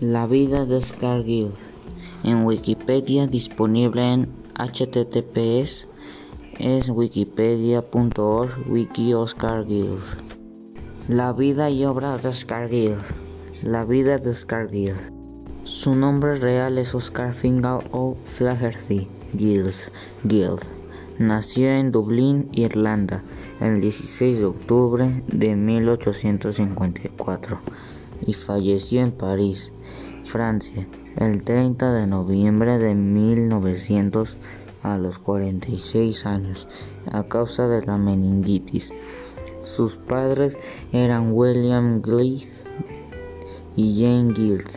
La vida de Oscar Wilde en Wikipedia disponible en https es wikipedia.org wiki Oscar Wilde La vida y obra de Oscar Wilde La vida de Oscar Wilde Su nombre real es Oscar Fingal O'Flaherty Giles Guild. Nació en Dublín, Irlanda, el 16 de octubre de 1854 y falleció en París, Francia, el 30 de noviembre de 1900 a los 46 años a causa de la meningitis. Sus padres eran William Guild y Jane Guild.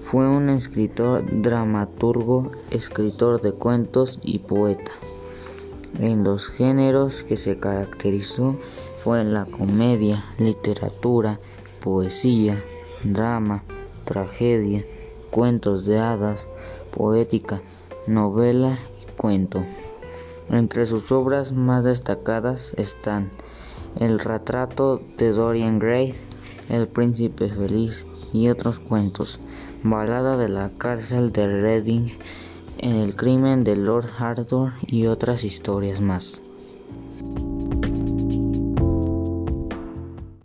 Fue un escritor, dramaturgo, escritor de cuentos y poeta. En los géneros que se caracterizó fue la comedia, literatura, poesía, drama, tragedia, cuentos de hadas, poética, novela y cuento. Entre sus obras más destacadas están El retrato de Dorian Gray, El príncipe feliz y otros cuentos, Balada de la cárcel de Reading, El crimen de Lord Arthur y otras historias más.